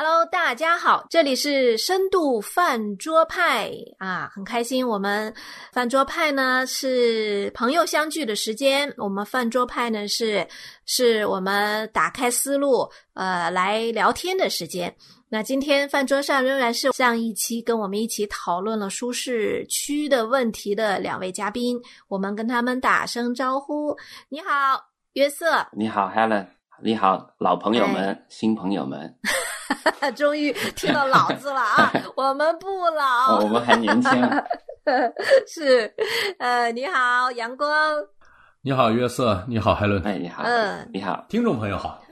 Hello，大家好，这里是深度饭桌派啊，很开心。我们饭桌派呢是朋友相聚的时间，我们饭桌派呢是是我们打开思路呃来聊天的时间。那今天饭桌上仍然是上一期跟我们一起讨论了舒适区的问题的两位嘉宾，我们跟他们打声招呼。你好，约瑟。你好，Helen。你好，老朋友们，新朋友们。终于听到“老”字了啊！我们不老，我们还年轻。是，呃，你好，阳光。你好，约瑟。你好，海伦。哎，你好。嗯，你好，听众朋友好。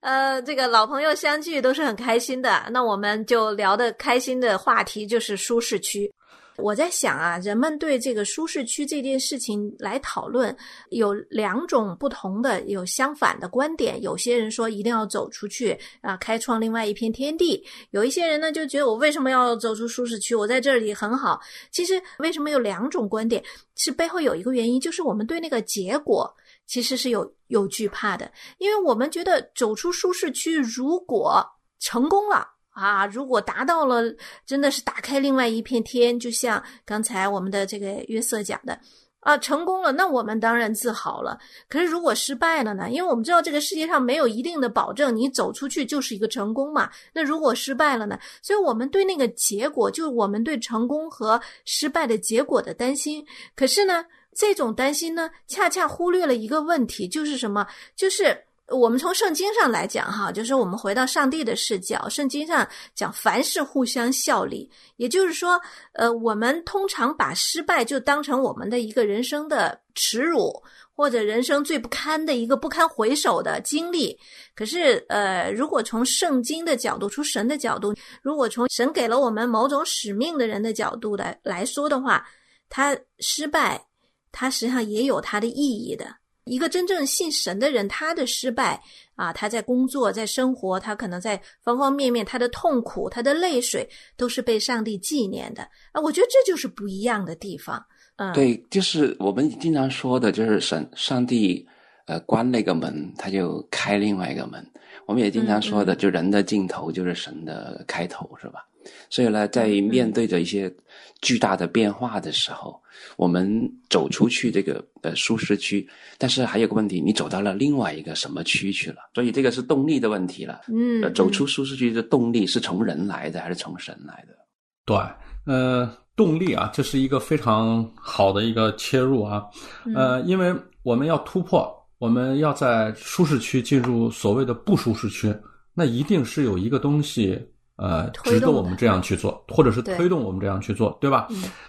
呃，这个老朋友相聚都是很开心的。那我们就聊的开心的话题就是舒适区。我在想啊，人们对这个舒适区这件事情来讨论，有两种不同的、有相反的观点。有些人说一定要走出去啊，开创另外一片天地；有一些人呢，就觉得我为什么要走出舒适区？我在这里很好。其实为什么有两种观点？是背后有一个原因，就是我们对那个结果其实是有有惧怕的，因为我们觉得走出舒适区，如果成功了。啊，如果达到了，真的是打开另外一片天，就像刚才我们的这个约瑟讲的，啊，成功了，那我们当然自豪了。可是如果失败了呢？因为我们知道这个世界上没有一定的保证，你走出去就是一个成功嘛。那如果失败了呢？所以我们对那个结果，就是我们对成功和失败的结果的担心。可是呢，这种担心呢，恰恰忽略了一个问题，就是什么？就是。我们从圣经上来讲，哈，就是我们回到上帝的视角，圣经上讲凡事互相效力，也就是说，呃，我们通常把失败就当成我们的一个人生的耻辱，或者人生最不堪的一个不堪回首的经历。可是，呃，如果从圣经的角度，从神的角度，如果从神给了我们某种使命的人的角度来来说的话，他失败，他实际上也有他的意义的。一个真正信神的人，他的失败啊，他在工作、在生活，他可能在方方面面，他的痛苦、他的泪水，都是被上帝纪念的啊。我觉得这就是不一样的地方。嗯，对，就是我们经常说的，就是神上帝呃关那个门，他就开另外一个门。我们也经常说的，就人的尽头就是神的开头，是吧？所以呢，在面对着一些巨大的变化的时候，我们走出去这个呃舒适区，但是还有个问题，你走到了另外一个什么区去了？所以这个是动力的问题了。嗯，走出舒适区的动力是从人来的还是从神来的？对，呃，动力啊，这是一个非常好的一个切入啊。呃，因为我们要突破，我们要在舒适区进入所谓的不舒适区，那一定是有一个东西。呃，值得我们这样去做，或者是推动我们这样去做，对吧？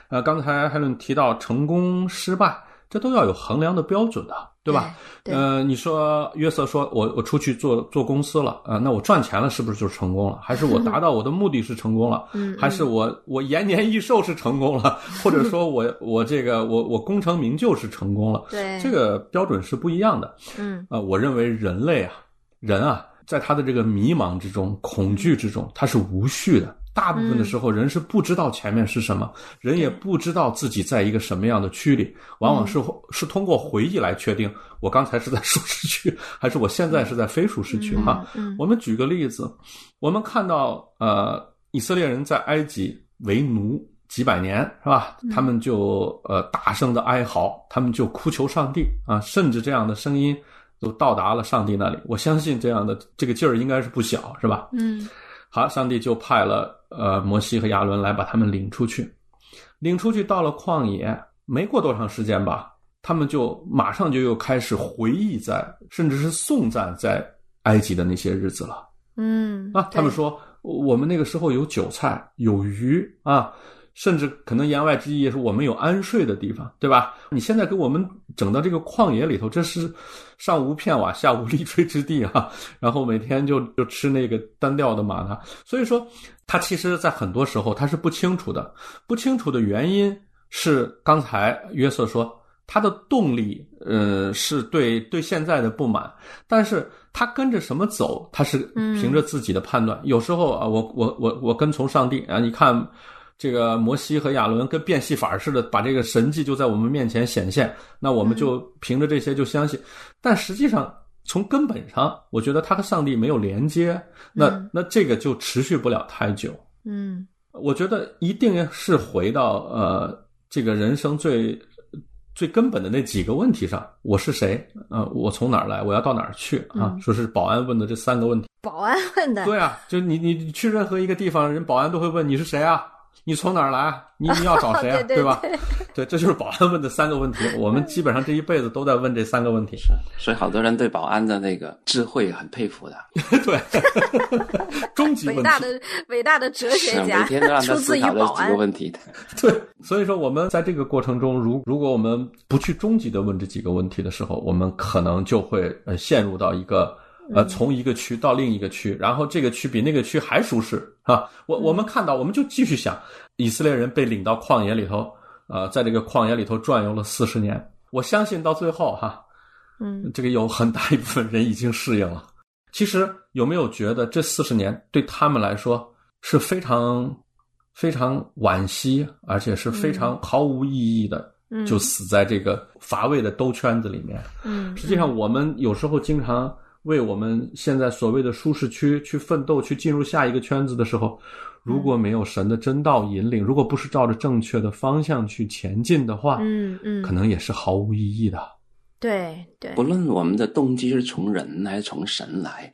呃，刚才海伦提到成功、失败，这都要有衡量的标准的，对吧？呃，你说约瑟说，我我出去做做公司了，啊，那我赚钱了，是不是就成功了？还是我达到我的目的是成功了？还是我我延年益寿是成功了？或者说我 我这个我我功成名就是成功了？对，这个标准是不一样的。嗯，啊，我认为人类啊，人啊。在他的这个迷茫之中、恐惧之中，他是无序的。大部分的时候，人是不知道前面是什么，人也不知道自己在一个什么样的区里。往往是是通过回忆来确定，我刚才是在舒适区，还是我现在是在非舒适区？哈，我们举个例子，我们看到呃，以色列人在埃及为奴几百年，是吧？他们就呃大声的哀嚎，他们就哭求上帝啊，甚至这样的声音。都到达了上帝那里，我相信这样的这个劲儿应该是不小，是吧？嗯，好，上帝就派了呃摩西和亚伦来把他们领出去，领出去到了旷野，没过多长时间吧，他们就马上就又开始回忆在，甚至是颂赞在埃及的那些日子了。嗯，啊，他们说我们那个时候有韭菜，有鱼啊。甚至可能言外之意也是我们有安睡的地方，对吧？你现在给我们整到这个旷野里头，这是上无片瓦，下无立锥之地啊！然后每天就就吃那个单调的玛纳，所以说他其实在很多时候他是不清楚的，不清楚的原因是刚才约瑟说他的动力，呃，是对对现在的不满，但是他跟着什么走，他是凭着自己的判断。有时候啊，我我我我跟从上帝啊，你看。这个摩西和亚伦跟变戏法似的，把这个神迹就在我们面前显现，那我们就凭着这些就相信。但实际上，从根本上，我觉得他和上帝没有连接，那、嗯那这个就持续不了太久。嗯我觉得一定是回到呃这个人生最最根本的那几个问题上：我是谁？呃，我从哪儿来？我要到哪儿去？啊，嗯说是保安问的这三个问题。保安问的，对啊，就你你你去任何一个地方，人保安都会问你是谁啊？你从哪儿来？你你要找谁啊？对对吧？对，这就是保安问的三个问题。我们基本上这一辈子都在问这三个问题。是，所以好多人对保安的那个智慧很佩服的，对，终极问题。伟大的伟大的哲学家每家天都让他出自于思考这几个。问题的。对，所以说我们在这个过程中，如如果我们不去终极的问这几个问题的时候，我们可能就会呃陷入到一个呃从一个区到另一个区，然后这个区比那个区还舒适啊。我我们看到，我们就继续想，以色列人被领到旷野里头，呃，在这个旷野里头转悠了四十年，我相信到最后哈，嗯这个有很大一部分人已经适应了。其实有没有觉得这四十年对他们来说是非常非常惋惜，而且是非常毫无意义的，嗯就死在这个乏味的兜圈子里面。嗯，实际上，我们有时候经常为我们现在所谓的舒适区去奋斗，去进入下一个圈子的时候，如果没有神的真道引领，如果不是照着正确的方向去前进的话，嗯嗯，可能也是毫无意义的。对对不论我们的动机是从人还是从神来，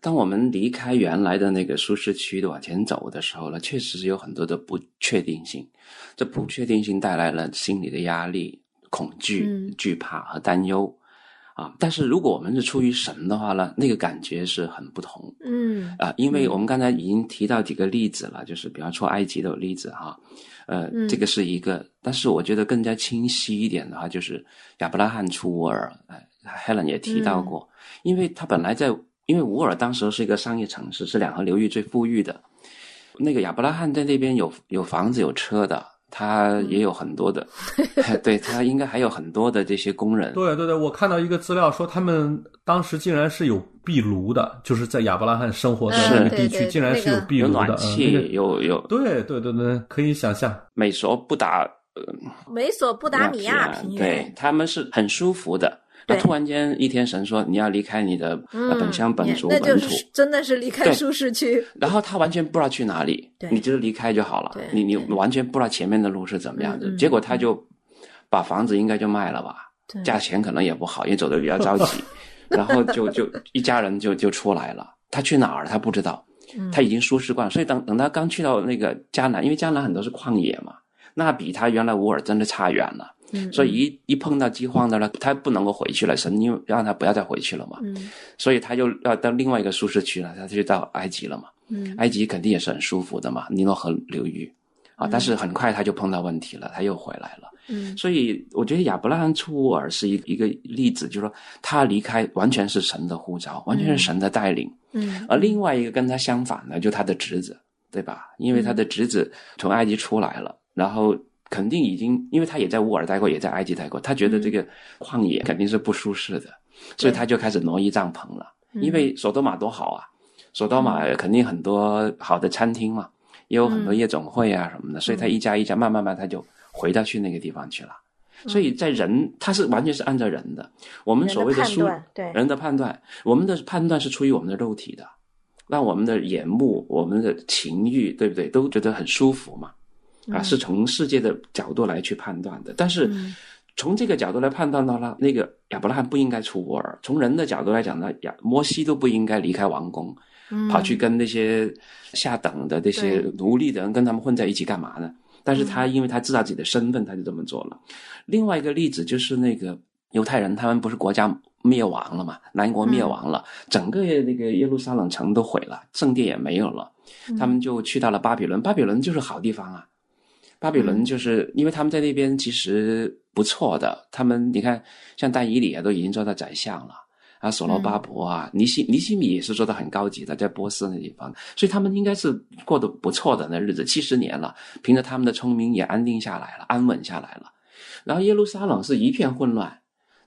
当我们离开原来的那个舒适区的往前走的时候呢，确实是有很多的不确定性。这不确定性带来了心理的压力、恐惧、嗯惧怕和担忧啊。但是如果我们是出于神的话呢，那个感觉是很不同。嗯啊，因为我们刚才已经提到几个例子了，就是比方说埃及的例子哈，呃，嗯这个是一个，但是我觉得更加清晰一点的话，就是亚伯拉罕出乌尔，呃，Helen 也提到过，因为他本来在，因为乌尔当时是一个商业城市，是两河流域最富裕的，那个亚伯拉罕在那边有有房子有车的，他也有很多的，对他应该还有很多的这些工人，对对对，我看到一个资料说，他们当时竟然是有壁炉的，就是在亚伯拉罕生活的是那个地区，对对竟然是有壁炉的。暖气，嗯有有对对对对，可以想象。美索不达美索不达米亚平对原，他们是很舒服的。那突然间一天神说你要离开你的本乡本族本土，就是真的是离开舒适区。然后他完全不知道去哪里对，你就是离开就好了。你你完全不知道前面的路是怎么样子嗯嗯，结果他就把房子应该就卖了吧，对价钱可能也不好，因为走的比较着急，然后就就一家人就就出来了。他去哪儿他不知道，嗯他已经舒适惯了，所以等等他刚去到那个迦南，因为迦南很多是旷野嘛，那比他原来乌尔真的差远了。嗯所以一一碰到饥荒的了，他不能够回去了，神因为让他不要再回去了嘛，嗯。所以他就要到另外一个舒适区了，他就到埃及了嘛。嗯。埃及肯定也是很舒服的嘛，尼罗河流域。啊，但是很快他就碰到问题了，他又回来了。嗯。所以我觉得亚伯拉罕出乌尔是一一个例子，就是说他离开完全是神的呼召，完全是神的带领。嗯。而另外一个跟他相反的，就他的侄子，对吧？因为他的侄子从埃及出来了，然后肯定已经，因为他也在乌尔待过，也在埃及待过，他觉得这个旷野肯定是不舒适的，所以他就开始挪移帐篷了。因为索多玛多好啊，索多玛肯定很多好的餐厅嘛，也有很多夜总会啊什么的，所以他一家一家慢慢慢他就回到去那个地方去了。所以在人，他是完全是按照人的，我们所谓的判疏断对人的判断，我们的判断是出于我们的肉体的，让我们的眼目、我们的情欲，对不对，都觉得很舒服嘛？啊，是从世界的角度来去判断的。但是嗯从这个角度来判断到了，那个亚伯拉罕不应该出乌尔。从人的角度来讲呢，亚摩西都不应该离开王宫，嗯跑去跟那些下等的这些奴隶的人跟他们混在一起干嘛呢？但是他因为他知道自己的身份，他就这么做了。另外一个例子就是那个犹太人，他们不是国家灭亡了嘛，南国灭亡了，整个那个耶路撒冷城都毁了，圣殿也没有了，他们就去到了巴比伦。巴比伦就是好地方啊，巴比伦就是因为他们在那边其实不错的，他们你看像但以里啊都已经做到宰相了。啊，所罗巴伯啊，尼西尼西米也是做的很高级的，在波斯那地方，所以他们应该是过得不错的那日子，七十年了，凭着他们的聪明也安定下来了，安稳下来了。然后耶路撒冷是一片混乱，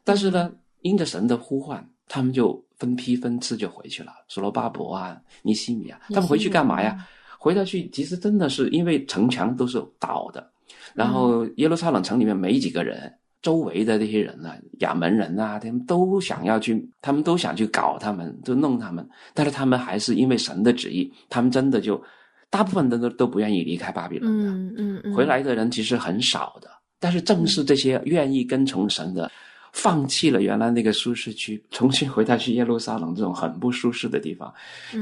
但是呢，因着神的呼唤，他们就分批分次就回去了。所罗巴伯啊，尼西米啊，他们回去干嘛呀？回到去其实真的是因为城墙都是倒的，然后耶路撒冷城里面没几个人。周围的这些人啊，亚门人啊，他们都想要去，他们都想去搞他们，就弄他们。但是他们还是因为神的旨意，他们真的就大部分的都都不愿意离开巴比伦的。嗯嗯嗯，回来的人其实很少的。但是正是这些愿意跟从神的，放弃了原来那个舒适区，重新回到去耶路撒冷这种很不舒适的地方，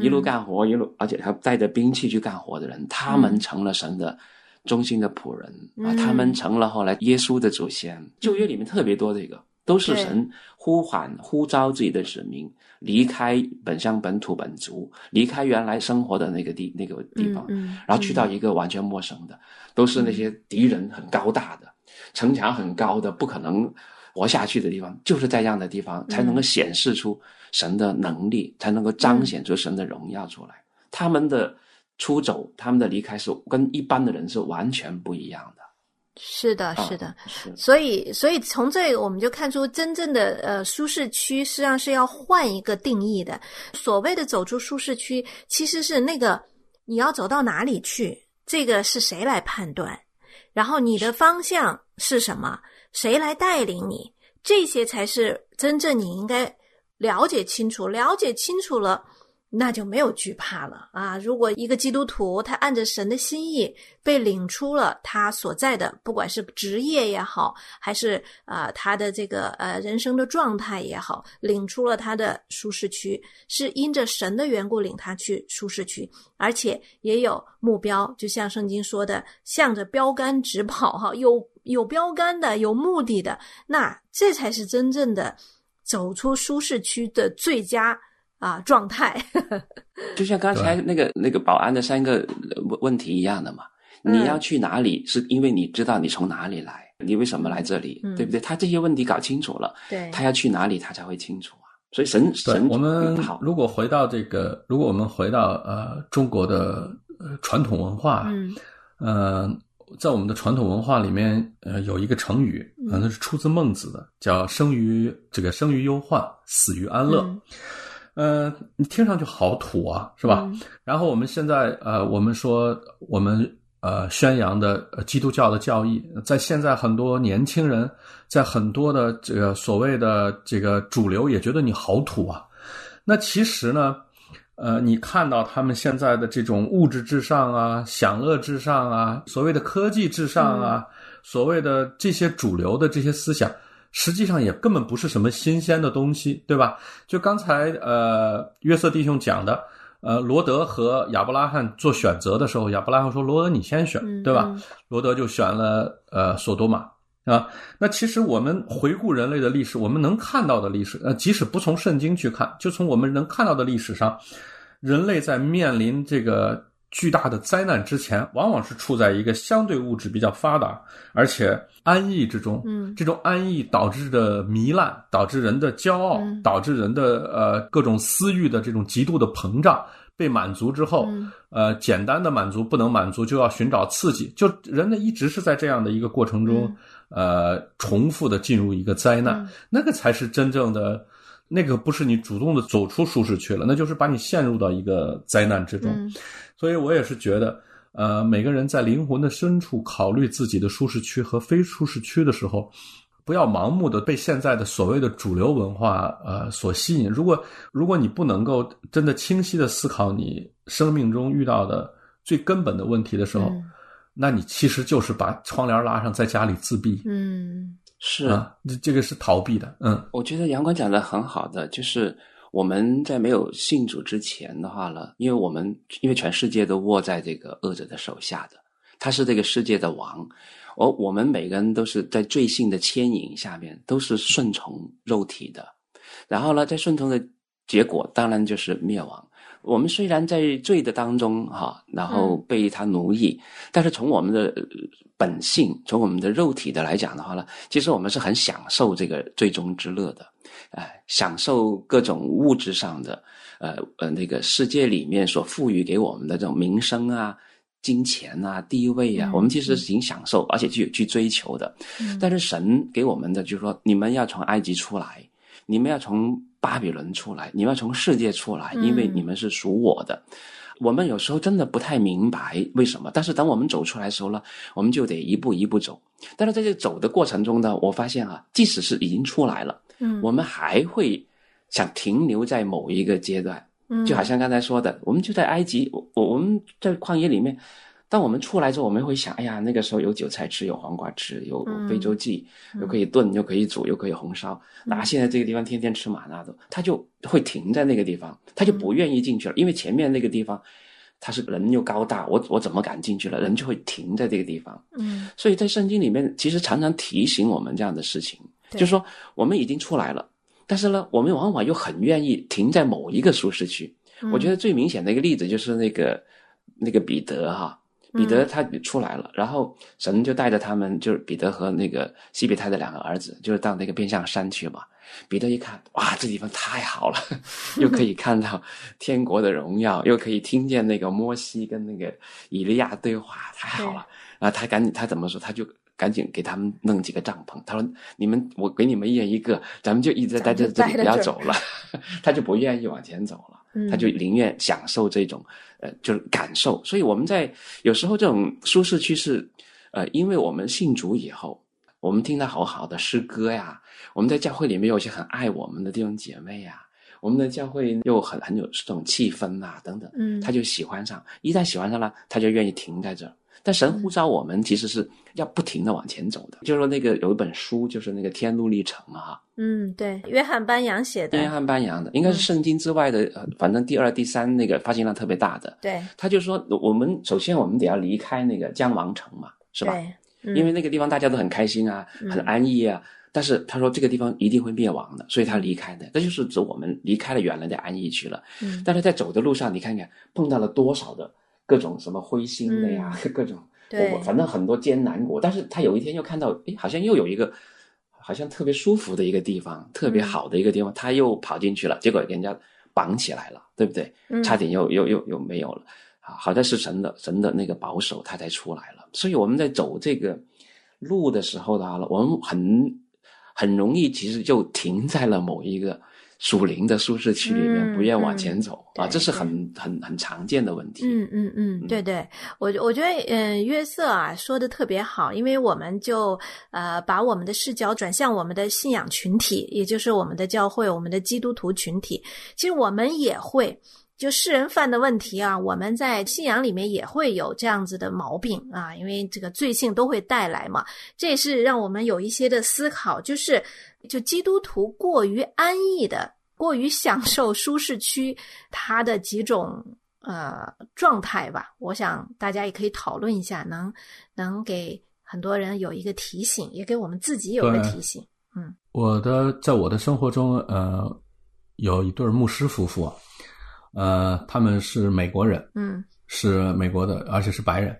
一路干活，一路而且还带着兵器去干活的人，他们成了神的。中心的仆人啊，他们成了后来耶稣的祖先。旧约里面特别多这个，都是神呼喊、呼召自己的子民离开本乡、本土、本族，离开原来生活的那个地、那个地方，然后去到一个完全陌生的，都是那些敌人很高大的、城墙很高的、不可能活下去的地方。就是在这样的地方，才能够显示出神的能力，才能够彰显出神的荣耀出来。他们的。出走，他们的离开是跟一般的人是完全不一样的。是的，是的，所以，所以从这个我们就看出，真正的呃舒适区实际上是要换一个定义的。所谓的走出舒适区，其实是那个你要走到哪里去，这个是谁来判断？然后你的方向是什么？谁来带领你？这些才是真正你应该了解清楚，了解清楚了。那就没有惧怕了啊！如果一个基督徒他按着神的心意被领出了他所在的，不管是职业也好，还是啊他的这个呃人生的状态也好，领出了他的舒适区，是因着神的缘故领他去舒适区，而且也有目标，就像圣经说的，向着标杆直跑哈，有有标杆的，有目的的，那这才是真正的走出舒适区的最佳。啊，状态 就像刚才那个那个保安的三个问问题一样的嘛。你要去哪里，是因为你知道你从哪里来，你为什么来这里，对不对？他这些问题搞清楚了，对，他要去哪里，他才会清楚啊。所以神神，我们如果回到这个，如果我们回到呃中国的呃传统文化，嗯，呃，在我们的传统文化里面，呃，有一个成语，呃，那是出自孟子的，叫“生于这个生于忧患，死于安乐”。呃，你听上去好土啊，是吧？然后我们现在呃，我们说我们呃宣扬的基督教的教义，在现在很多年轻人，在很多的这个所谓的这个主流也觉得你好土啊。那其实呢，呃，你看到他们现在的这种物质至上啊、享乐至上啊、所谓的科技至上啊、所谓的这些主流的这些思想。实际上也根本不是什么新鲜的东西，对吧？就刚才呃约瑟弟兄讲的，呃罗德和亚伯拉罕做选择的时候，亚伯拉罕说：“罗德你先选，对吧？”罗德就选了呃索多玛啊。那其实我们回顾人类的历史，我们能看到的历史，呃即使不从圣经去看，就从我们能看到的历史上，人类在面临这个。巨大的灾难之前，往往是处在一个相对物质比较发达，而且安逸之中。嗯，这种安逸导致的糜烂，导致人的骄傲，导致人的呃各种私欲的这种极度的膨胀，被满足之后，呃，简单的满足不能满足，就要寻找刺激。就人呢一直是在这样的一个过程中，呃，重复的进入一个灾难，那个才是真正的。那个不是你主动的走出舒适区了，那就是把你陷入到一个灾难之中。所以我也是觉得，呃，每个人在灵魂的深处考虑自己的舒适区和非舒适区的时候，不要盲目的被现在的所谓的主流文化呃所吸引。如果如果你不能够真的清晰的思考你生命中遇到的最根本的问题的时候，那你其实就是把窗帘拉上，在家里自闭。嗯。是啊，这这个是逃避的。嗯，我觉得杨光讲的很好的，就是我们在没有信主之前的话呢，因为我们因为全世界都握在这个恶者的手下的，他是这个世界的王，而我们每个人都是在罪性的牵引下面，都是顺从肉体的，然后呢，在顺从的结果当然就是灭亡。我们虽然在罪的当中哈，然后被他奴役，但是从我们的本性，从我们的肉体的来讲的话呢，其实我们是很享受这个最终之乐的，哎，享受各种物质上的，呃呃，那个世界里面所赋予给我们的这种名声啊、金钱啊、地位啊，我们其实是挺享受，而且去去追求的。但是神给我们的就是说，你们要从埃及出来，你们要从。巴比伦出来，你们要从世界出来，因为你们是属我的，我们有时候真的不太明白为什么，但是等我们走出来的时候呢，我们就得一步一步走。但是在这走的过程中呢，我发现啊，即使是已经出来了，嗯，我们还会想停留在某一个阶段，嗯就好像刚才说的，我们就在埃及，我我我们在旷野里面。当我们出来之后，我们会想，哎呀，那个时候有韭菜吃，有黄瓜吃，有嗯非洲鲫，又可以炖，又可以煮，又可以红烧。那现在这个地方天天吃麻辣的，他就会停在那个地方，他就不愿意进去了，因为前面那个地方，他是人又高大，我我怎么敢进去了？人就会停在这个地方。嗯所以在圣经里面，其实常常提醒我们这样的事情，就是说我们已经出来了，但是呢，我们往往又很愿意停在某一个舒适区。我觉得最明显的一个例子就是那个那个彼得哈，彼得他出来了，然后神就带着他们，就是彼得和那个西比泰的两个儿子，就是到那个边上山去嘛。彼得一看，哇，这地方太好了，又可以看到天国的荣耀，又可以听见那个摩西跟那个以利亚对话，太好了。然后他赶紧，他怎么说？他就赶紧给他们弄几个帐篷。他说：“你们，我给你们一人一个，咱们就一直待在这里，不要走了。”他就不愿意往前走了。嗯他就宁愿享受这种呃，就是感受。所以我们在有时候这种舒适区是呃，因为我们信主以后，我们听到好好的诗歌呀，我们在教会里面有些很爱我们的弟兄姐妹呀，我们的教会又很很有这种气氛呐、等等，嗯他就喜欢上。一旦喜欢上了，他就愿意停在这儿。但神呼召我们，其实是要不停的往前走的。就是说，那个有一本书，就是那个《天路历程》啊，嗯，对，约翰班扬写的，约翰班扬的，应该是圣经之外的，呃，反正第二、第三那个发行量特别大的。对，他就说，我们首先我们得要离开那个江王城嘛，是吧？对，嗯因为那个地方大家都很开心啊，很安逸啊。但是他说这个地方一定会灭亡的，所以他离开的，这就是指我们离开了原来的安逸区了。嗯但是在走的路上，你看看碰到了多少的各种什么灰心的呀，各种反正很多艰难过。但是他有一天又看到，哎，好像又有一个好像特别舒服的一个地方，特别好的一个地方，他又跑进去了，结果给人家绑起来了，对不对？嗯差点又又又又没有了。啊，好在是神的神的那个保守，他才出来了。所以我们在走这个路的时候的话呢，我们很很容易其实就停在了某一个属灵的舒适区里面，嗯不愿往前走、啊，这是很很很常见的问题。嗯嗯嗯，对对，我我觉得嗯，约瑟啊说的特别好，因为我们就呃把我们的视角转向我们的信仰群体，也就是我们的教会，我们的基督徒群体。其实我们也会。就世人犯的问题啊，我们在信仰里面也会有这样子的毛病啊，因为这个罪性都会带来嘛。这也是让我们有一些的思考，就是就基督徒过于安逸的、过于享受舒适区，它的几种呃状态吧。我想大家也可以讨论一下，能能给很多人有一个提醒，也给我们自己有一个提醒。嗯我的在我的生活中，呃，有一对牧师夫妇啊，呃，他们是美国人，嗯是美国的，而且是白人。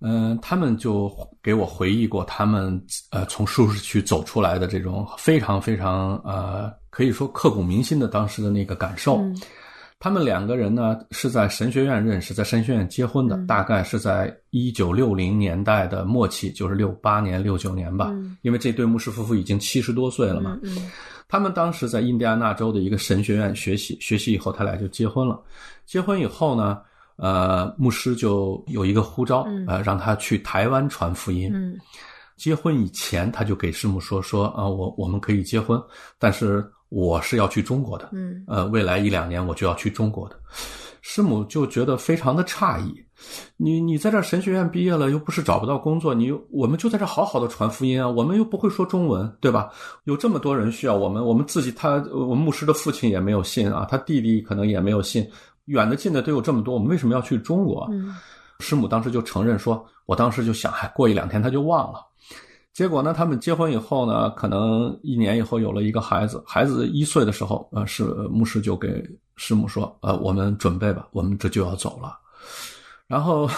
嗯、他们就给我回忆过他们呃从舒适区走出来的这种非常非常呃可以说刻骨铭心的当时的那个感受。嗯他们两个人呢是在神学院认识，在神学院结婚的，嗯大概是在一九六零年代的末期，就是六八年、六九年吧。嗯因为这对牧师夫妇已经七十多岁了嘛。他们当时在印第安纳州的一个神学院学习，学习以后他俩就结婚了。结婚以后呢，呃，牧师就有一个呼召，嗯呃，让他去台湾传福音。嗯结婚以前，他就给师母说说啊、我我们可以结婚，但是我是要去中国的，嗯呃，未来一两年我就要去中国的。师母就觉得非常的诧异，你你在这神学院毕业了，又不是找不到工作，你又我们就在这好好的传福音啊，我们又不会说中文，对吧？有这么多人需要我们，我们自己他我们牧师的父亲也没有信啊，他弟弟可能也没有信，远的近的都有这么多，我们为什么要去中国师母当时就承认说，我当时就想，哎，过一两天他就忘了。结果呢，他们结婚以后呢，可能一年以后有了一个孩子，孩子一岁的时候，呃，是牧师就给师母说，呃，我们准备吧，我们这就要走了。然后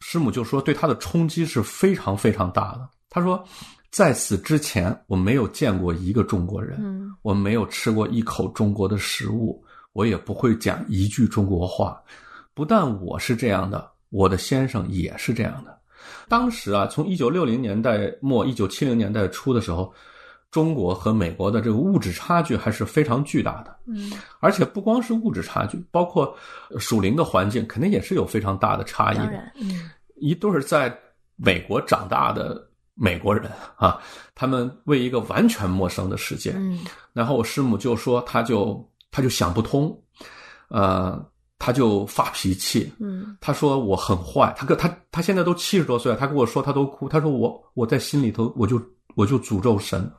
师母就说，对他的冲击是非常非常大的。他说，在此之前，我没有见过一个中国人，嗯我没有吃过一口中国的食物，我也不会讲一句中国话。不但我是这样的，我的先生也是这样的。当时啊，从一九六零年代末、一九七零年代初的时候，中国和美国的这个物质差距还是非常巨大的。嗯。而且不光是物质差距，包括属灵的环境，肯定也是有非常大的差异的。一对儿在美国长大的美国人啊，他们为一个完全陌生的世界，嗯。然后我师母就说，他就他就想不通，呃，他就发脾气，嗯。他说我很坏，他跟他他现在都七十多岁了，他跟我说他都哭，他说我我在心里头我就我就诅咒神，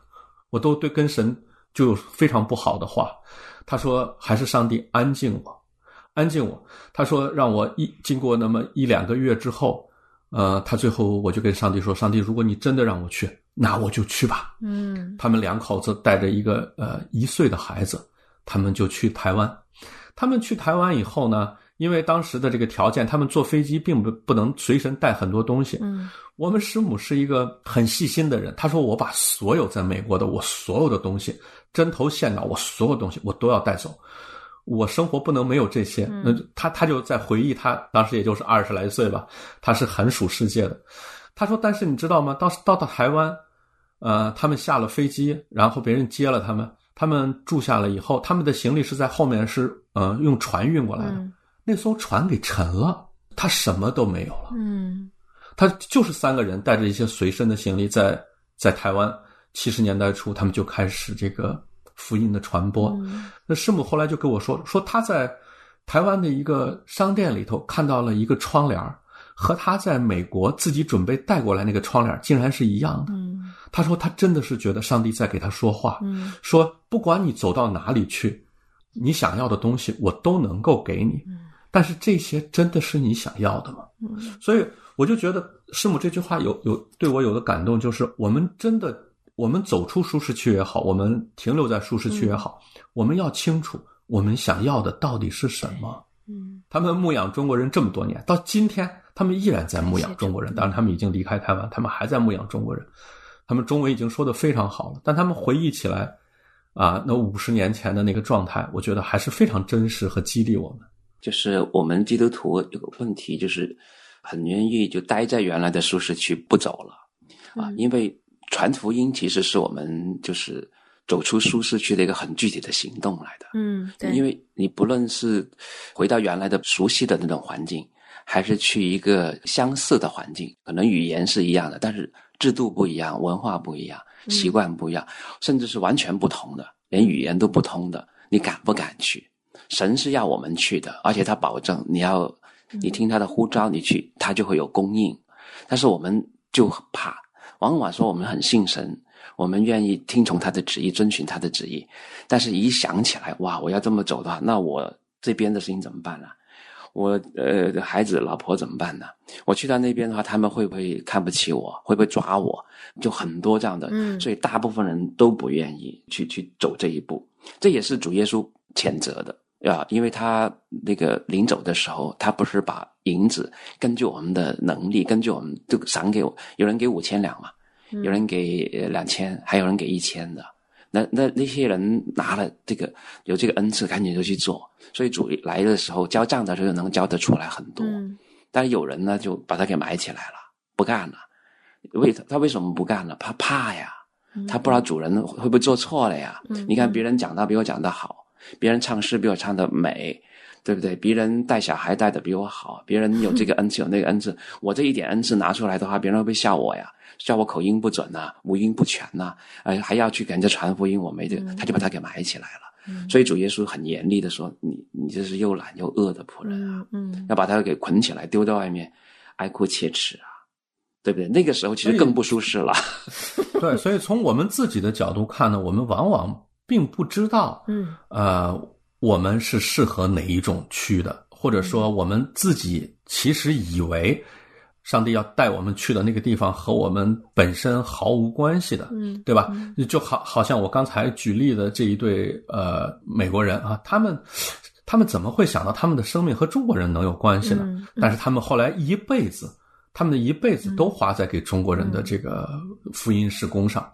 我都对跟神就有非常不好的话，他说还是上帝安静我，安静我，他说让我一经过那么一两个月之后，呃，他最后我就跟上帝说，上帝，如果你真的让我去，那我就去吧。嗯他们两口子带着一个呃一岁的孩子，他们就去台湾。他们去台湾以后呢，因为当时的这个条件，他们坐飞机并不不能随身带很多东西。嗯我们师母是一个很细心的人，她说我把所有在美国的我所有的东西，针头线脑，我所有东西我都要带走。我生活不能没有这些。嗯那他他就在回忆他当时也就是二十来岁吧，他是很属世界的。他说：“但是你知道吗？当时到到台湾，呃，他们下了飞机，然后别人接了他们，他们住下了以后，他们的行李是在后面是呃用船运过来的。嗯那艘船给沉了，他什么都没有了。嗯他就是三个人带着一些随身的行李在，在台湾七十年代初，他们就开始这个福音的传播。嗯那师母后来就跟我说，说他在台湾的一个商店里头看到了一个窗帘儿和他在美国自己准备带过来那个窗帘儿竟然是一样的。嗯他说他真的是觉得上帝在给他说话，嗯说不管你走到哪里去，你想要的东西我都能够给你。但是这些真的是你想要的吗？嗯所以我就觉得师母这句话有有对我有个感动，就是我们真的我们走出舒适区也好，我们停留在舒适区也好，我们要清楚我们想要的到底是什么。嗯他们牧养中国人这么多年，到今天他们依然在牧养中国人。当然，他们已经离开台湾，他们还在牧养中国人。他们中文已经说的非常好了，但他们回忆起来，啊，那五十年前的那个状态，我觉得还是非常真实和激励我们。就是我们基督徒有个问题，就是很愿意就待在原来的舒适区不走了啊，嗯因为传福音其实是我们就是走出舒适区的一个很具体的行动来的。嗯，对，因为你不论是回到原来的熟悉的那种环境，还是去一个相似的环境，可能语言是一样的，但是制度不一样，文化不一样，嗯习惯不一样，甚至是完全不同的，连语言都不通的，你敢不敢去？神是要我们去的，而且他保证你要，嗯你听他的呼召，你去，他就会有供应。但是我们就很怕，往往说我们很信神，我们愿意听从他的旨意，遵循他的旨意，但是一想起来，哇，我要这么走的话，那我这边的事情怎么办呢、我呃，孩子、老婆怎么办呢？我去到那边的话，他们会不会看不起我？会不会抓我？就很多这样的，嗯所以大部分人都不愿意去去走这一步。这也是主耶稣谴责的啊，因为他那个临走的时候，他不是把银子根据我们的能力，根据我们就赏给我，有人给五千两嘛，嗯有人给呃两千，还有人给一千的。那那那些人拿了这个有这个恩赐，赶紧就去做。所以主来的时候交账的时候能交得出来很多。嗯但是有人呢就把他给埋起来了，不干了。为他为什么不干了？他怕呀，他不知道主人会不会做错了呀。嗯你看别人讲的比我讲的好，别人唱诗比我唱的美，对不对？别人带小孩带的比我好，别人有这个恩赐有那个恩赐，我这一点恩赐拿出来的话，别人会不会笑我呀？笑我口音不准呐、五音不全呐、呃，还要去给人家传福音，我没这个，他就把他给埋起来了。所以主耶稣很严厉的说：“你你这是又懒又饿的仆人啊！嗯嗯要把他给捆起来，丢到外面，哀哭切齿啊，对不对？那个时候其实更不舒适了。对，所以从我们自己的角度看呢，我们往往并不知道，嗯呃，我们是适合哪一种去的，或者说我们自己其实以为上帝要带我们去的那个地方和我们本身毫无关系的，嗯对吧？就好好像我刚才举例的这一对呃美国人啊，他们他们怎么会想到他们的生命和中国人能有关系呢？嗯嗯但是他们后来一辈子，他们的一辈子都花在给中国人的这个福音施工上，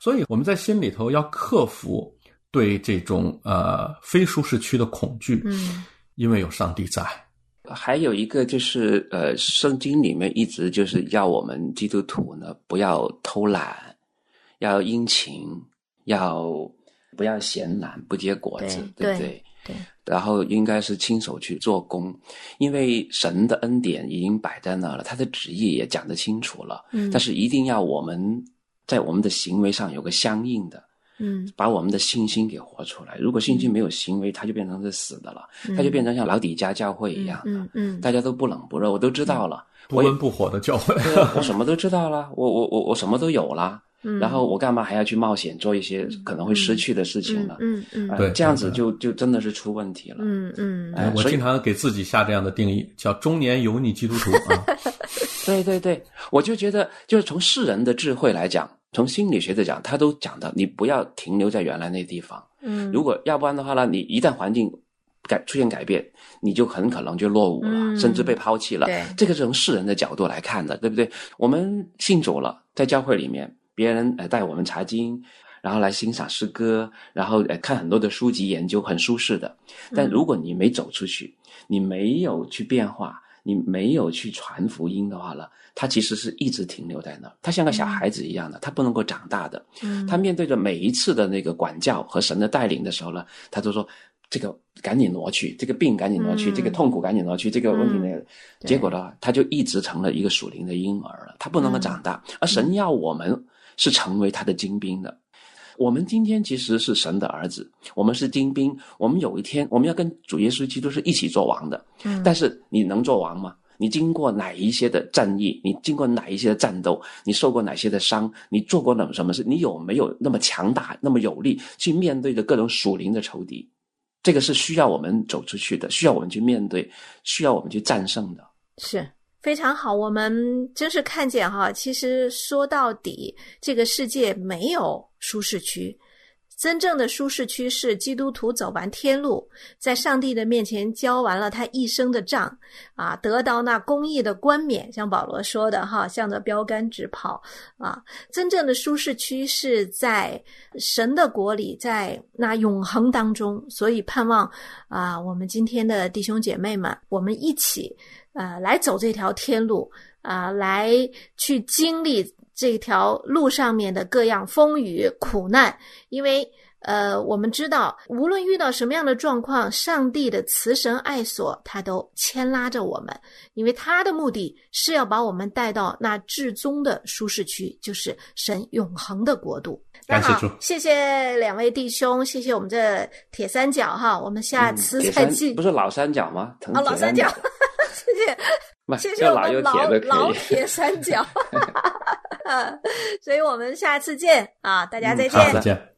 所以我们在心里头要克服对这种呃非舒适区的恐惧，嗯。因为有上帝在。还有一个就是，呃，圣经里面一直就是要我们基督徒呢不要偷懒，要殷勤，要不要闲懒不结果子，对不对？对，然后应该是亲手去做工，因为神的恩典已经摆在那了，他的旨意也讲得清楚了。嗯但是一定要我们在我们的行为上有个相应的，嗯把我们的信心给活出来。如果信心没有行为，它就变成是死的了，嗯它就变成像老底家教会一样的，嗯嗯大家都不冷不热，我都知道了，不温不火的教会。我什么都知道了，我我我我什么都有了，嗯，然后我干嘛还要去冒险做一些可能会失去的事情呢？嗯嗯呃对这样子就就真的是出问题了。嗯嗯哎我经常给自己下这样的定义，叫中年油腻基督徒啊。对对对，我就觉得，就是从世人的智慧来讲，从心理学的讲，他都讲到，你不要停留在原来那地方。嗯，如果要不然的话呢，你一旦环境改出现改变，你就很可能就落伍了，嗯甚至被抛弃了对。这个是从世人的角度来看的，对不对？我们信主了，在教会里面，别人呃带我们查经。然后来欣赏诗歌，然后呃看很多的书籍研究，很舒适的。但如果你没走出去，你没有去变化，你没有去传福音的话呢，他其实是一直停留在那儿，他像个小孩子一样的，他不能够长大的。嗯他面对着每一次的那个管教和神的带领的时候呢，他都说这个赶紧挪去，这个病赶紧挪去，嗯这个痛苦赶紧挪去，这个问题那个，对结果呢，他就一直成了一个属灵的婴儿了，他不能够长大。而神要我们是成为他的精兵的。我们今天其实是神的儿子，我们是精兵，我们有一天我们要跟主耶稣基督是一起做王的。嗯但是你能做王吗？你经过哪一些的战役？你经过哪一些的战斗？你受过哪些的伤？你做过哪什么事？你有没有那么强大、那么有力去面对着各种属灵的仇敌？这个是需要我们走出去的，需要我们去面对，需要我们去战胜的。是非常好，我们真是看见哈，其实说到底，这个世界没有舒适区。真正的舒适区是基督徒走完天路，在上帝的面前交完了他一生的账，啊，得到那公义的冠冕，像保罗说的哈，向着标杆直跑啊。真正的舒适区是在神的国里，在那永恒当中。所以盼望啊，我们今天的弟兄姐妹们，我们一起呃来走这条天路啊、来去经历这条路上面的各样风雨苦难，因为。呃，我们知道，无论遇到什么样的状况，上帝的慈神爱所，他都牵拉着我们，因为他的目的是要把我们带到那至终的舒适区，就是神永恒的国度。那好感谢主，谢谢两位弟兄，谢谢我们这铁三角哈，我们下次再见不是老三角吗？藤哦，老三角，谢谢。不谢谢我们老。老铁三角，所以我们下次见啊，大家再见。好，再见。